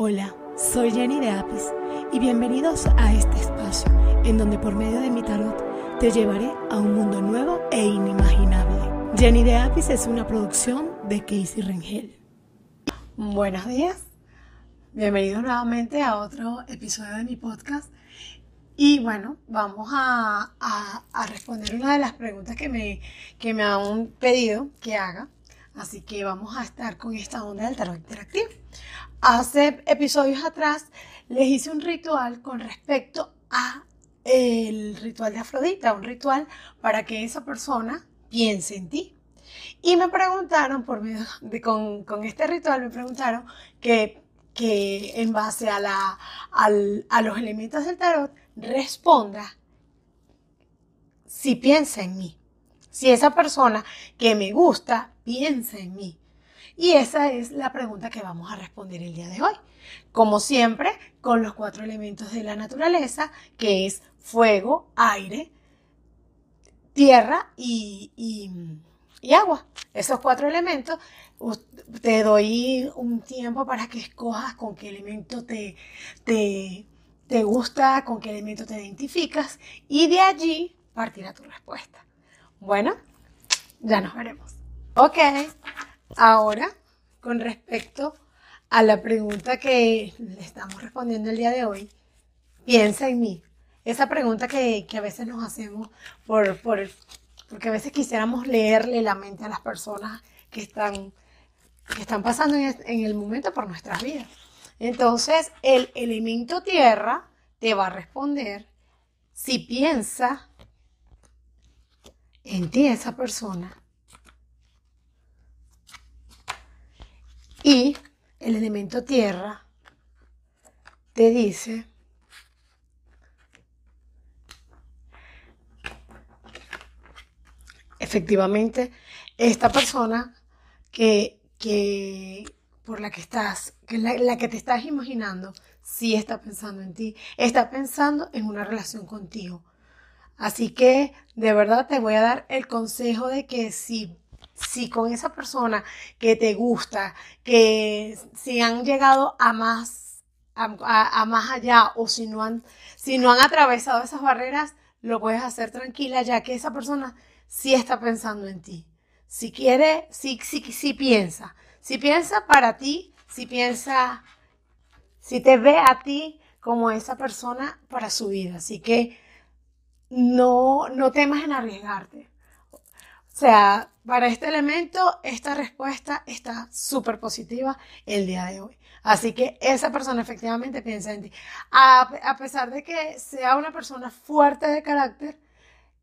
Hola, soy Jenny de Apis y bienvenidos a este espacio en donde por medio de mi tarot te llevaré a un mundo nuevo e inimaginable. Jenny de Apis es una producción de Casey Rengel. Buenos días, bienvenidos nuevamente a otro episodio de mi podcast. Y bueno, vamos a, responder una de las preguntas que me, que me han pedido que haga. Así que vamos a estar con esta onda del tarot interactivo. Hace episodios atrás les hice un ritual con respecto a el ritual de Afrodita, un ritual para que esa persona piense en ti. Y me preguntaron, por medio de, con, este ritual, me preguntaron que, que en base a, la, a los elementos del tarot responda si piensa en mí. Si esa persona que me gusta piensa en mí. Y esa es la pregunta que vamos a responder el día de hoy. Como siempre, con los cuatro elementos de la naturaleza, que es fuego, aire, tierra y, agua. Esos cuatro elementos, te doy un tiempo para que escojas con qué elemento te, te, te gusta, con qué elemento te identificas y de allí partirá tu respuesta. Bueno, ya nos veremos. Ok, Ahora, con respecto a la pregunta que le estamos respondiendo el día de hoy, piensa en mí. Esa pregunta que, a veces nos hacemos por, por, porque a veces quisiéramos leerle la mente a las personas que están, que están pasando en, en el momento por nuestras vidas. Entonces, el elemento tierra te va a responder si piensa en ti esa persona Y el elemento tierra te dice efectivamente esta persona que, por la que estás, que la, la, que te estás imaginando, sí está pensando en ti, está pensando en una relación contigo. Así que de verdad te voy a dar el consejo de que si si con esa persona que te gusta, que si han llegado a más, a, más allá o si no, han, si no han atravesado esas barreras, lo puedes hacer tranquila ya que esa persona sí está pensando en ti. Si quiere, sí, sí, piensa. Si piensa para ti, si piensa, si te ve a ti como esa persona para su vida. Así que no, no temas en arriesgarte. O sea, para este elemento, esta respuesta está súper positiva el día de hoy. Así que esa persona efectivamente piensa en ti. A, pesar de que sea una persona fuerte de carácter,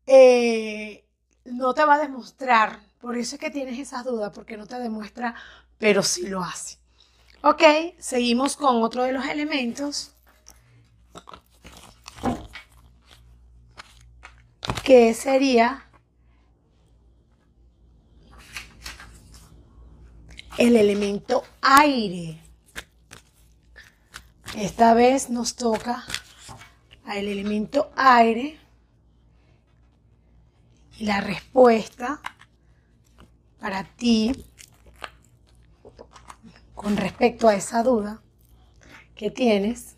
eh, no te va a demostrar. Por eso es que tienes esas dudas, porque no te demuestra, pero sí lo hace. Ok, seguimos con otro de los elementos. Que sería el elemento aire. Esta vez nos toca al elemento aire y la respuesta para ti con respecto a esa duda que tienes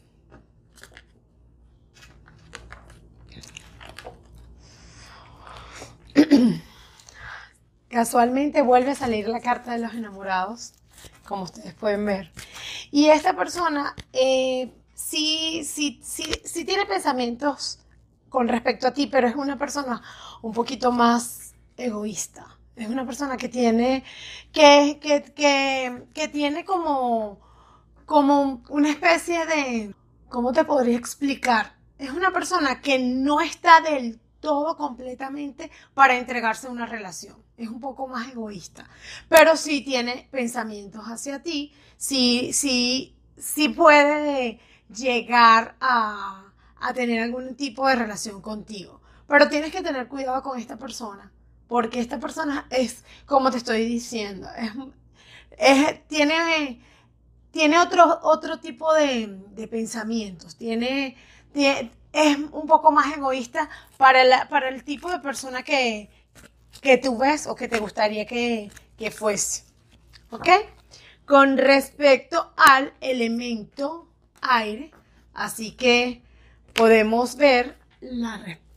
Casualmente vuelve a salir la carta de los enamorados, como ustedes pueden ver. Y esta persona eh, sí, sí, sí, sí tiene pensamientos con respecto a ti, pero es una persona un poquito más egoísta. Es una persona que tiene, que, que, que, tiene como, como una especie de, ¿cómo te podría explicar? Es una persona que no está del todo completamente para entregarse a una relación. Es un poco más egoísta, pero sí tiene pensamientos hacia ti, sí, sí, sí puede llegar a, tener algún tipo de relación contigo. Pero tienes que tener cuidado con esta persona, porque esta persona es, como te estoy diciendo, es, tiene, tiene otro, otro tipo de, pensamientos, tiene, tiene es un poco más egoísta para, para el tipo de persona que, que tú ves o que te gustaría que, que fuese. ¿Ok? con respecto al elemento aire. Así que podemos ver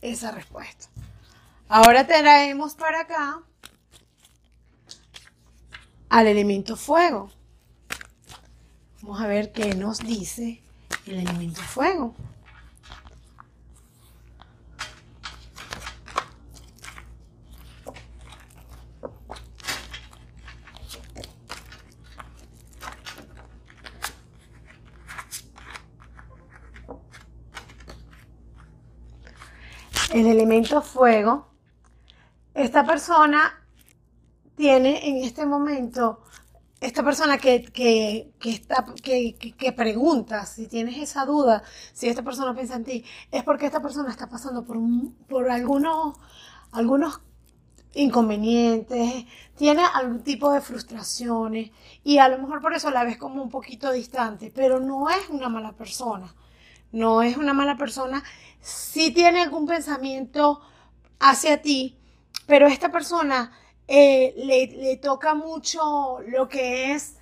esa respuesta. Ahora traemos para acá al elemento fuego. Vamos a ver qué nos dice el elemento fuego. El elemento fuego, esta persona tiene en este momento, esta persona que, que, está, que, que, pregunta, si tienes esa duda, si esta persona piensa en ti, es porque esta persona está pasando por, por algunos, algunos inconvenientes, tiene algún tipo de frustraciones y a lo mejor por eso la ves como un poquito distante, pero no es una mala persona no es una mala persona, sí tiene algún pensamiento hacia ti, pero esta persona eh, le, toca mucho lo que es,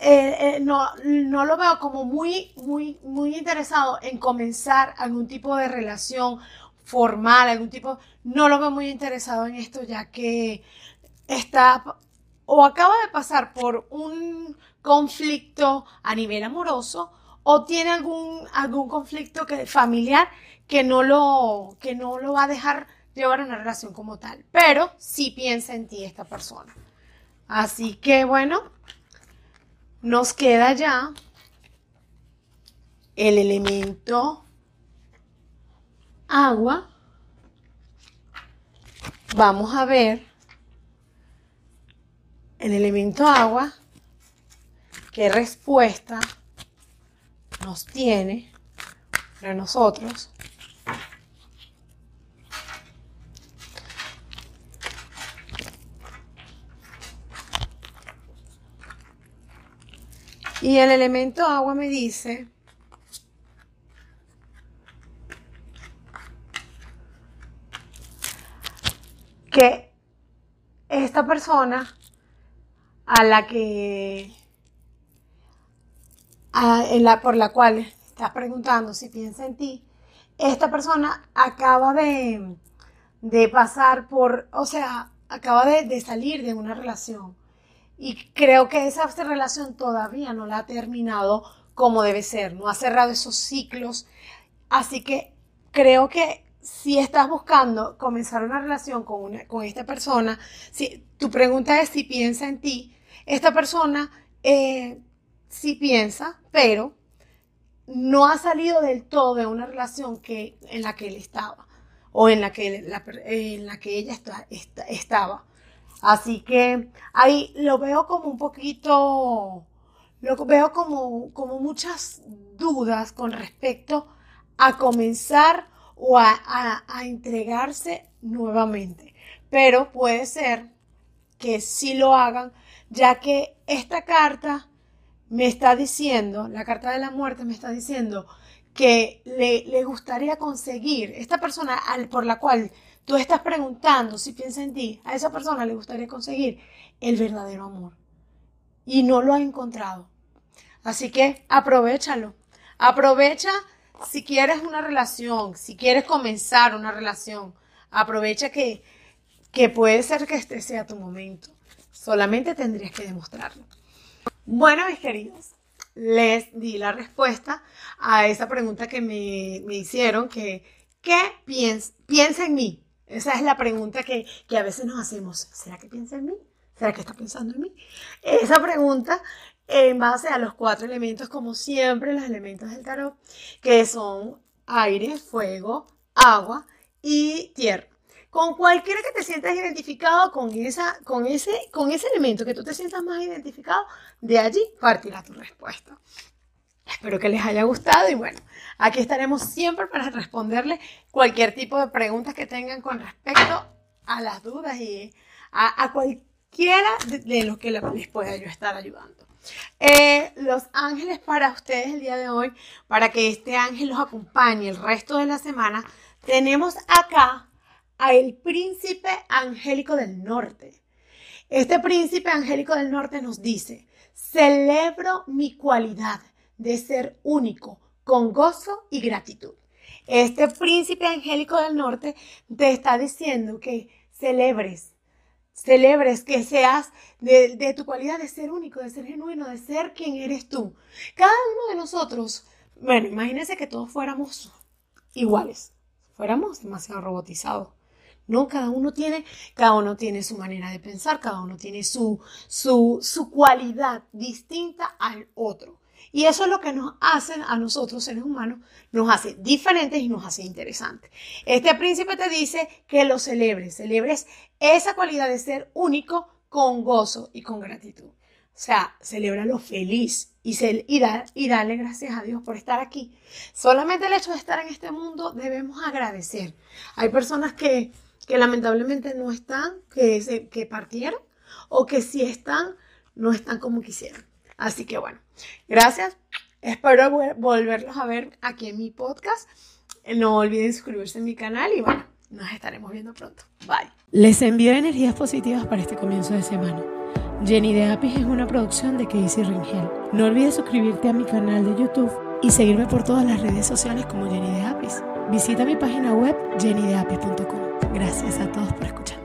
eh, eh, no, no, lo veo como muy, muy, muy interesado en comenzar algún tipo de relación formal, algún tipo, no lo veo muy interesado en esto ya que está o acaba de pasar por un conflicto a nivel amoroso o tiene algún, algún conflicto que, familiar que no, lo, que no lo va a dejar llevar una relación como tal. Pero sí piensa en ti esta persona. Así que bueno, nos queda ya el elemento agua. Vamos a ver el elemento agua, qué respuesta nos tiene para nosotros. Y el elemento agua me dice que esta persona a la que la, por la cual estás preguntando si piensa en ti, esta persona acaba de, de pasar por, o sea, acaba de, de, salir de una relación. Y creo que esa relación todavía no la ha terminado como debe ser, no ha cerrado esos ciclos. Así que creo que si estás buscando comenzar una relación con, una, con esta persona, si tu pregunta es si piensa en ti, esta persona eh, sí piensa, pero no ha salido del todo de una relación que, en la que él estaba o en la que, en la que ella estaba. Así que ahí lo veo como un poquito, lo veo como, como muchas dudas con respecto a comenzar o a, a entregarse nuevamente. Pero puede ser que sí lo hagan, ya que esta carta me está diciendo, la carta de la muerte me está diciendo que le, gustaría conseguir, esta persona al, por la cual tú estás preguntando si piensa en ti, a esa persona le gustaría conseguir el verdadero amor. Y no lo ha encontrado. Así que aprovechalo. Aprovecha si quieres una relación, si quieres comenzar una relación. Aprovecha que, que puede ser que este sea tu momento. Solamente tendrías que demostrarlo. Bueno, mis queridos, les di la respuesta a esa pregunta que me, hicieron, que ¿qué piensa, en mí? Esa es la pregunta que, a veces nos hacemos. ¿Será que piensa en mí? ¿Será que está pensando en mí? Esa pregunta en base a los cuatro elementos, como siempre, los elementos del tarot, que son aire, fuego, agua y tierra con cualquiera que te sientas identificado con, esa, con, ese, con ese elemento que tú te sientas más identificado, de allí partirá tu respuesta. Espero que les haya gustado y bueno, aquí estaremos siempre para responderles cualquier tipo de preguntas que tengan con respecto a las dudas y a, cualquiera de, los que les pueda yo estar ayudando. Eh, los ángeles para ustedes el día de hoy, para que este ángel los acompañe el resto de la semana, tenemos acá a el príncipe angélico del norte. Este príncipe angélico del norte nos dice, celebro mi cualidad de ser único, con gozo y gratitud. Este príncipe angélico del norte te está diciendo que celebres, celebres que seas de, de, tu cualidad de ser único, de ser genuino, de ser quien eres tú. Cada uno de nosotros, bueno, imagínense que todos fuéramos iguales, fuéramos demasiado robotizados. No, cada uno tiene, cada uno tiene su manera de pensar, cada uno tiene su, su, su cualidad distinta al otro. Y eso es lo que nos hace a nosotros, seres humanos, nos hace diferentes y nos hace interesantes. Este príncipe te dice que lo celebres, celebres esa cualidad de ser único con gozo y con gratitud. O sea, celébralo feliz y, y, y darle gracias a Dios por estar aquí. Solamente el hecho de estar en este mundo debemos agradecer. Hay personas que que lamentablemente no están, que, que partieron, o que si están, no están como quisieran. Así que bueno, gracias. Espero volverlos a ver aquí en mi podcast. No olviden suscribirse a mi canal y bueno, nos estaremos viendo pronto. Bye. Les envío energías positivas para este comienzo de semana. Jenny de Apis es una producción de Casey Ringel. No olvides suscribirte a mi canal de YouTube y seguirme por todas las redes sociales como Jenny de Apis. Visita mi página web jennydeapis.com. Gracias a todos por escuchar.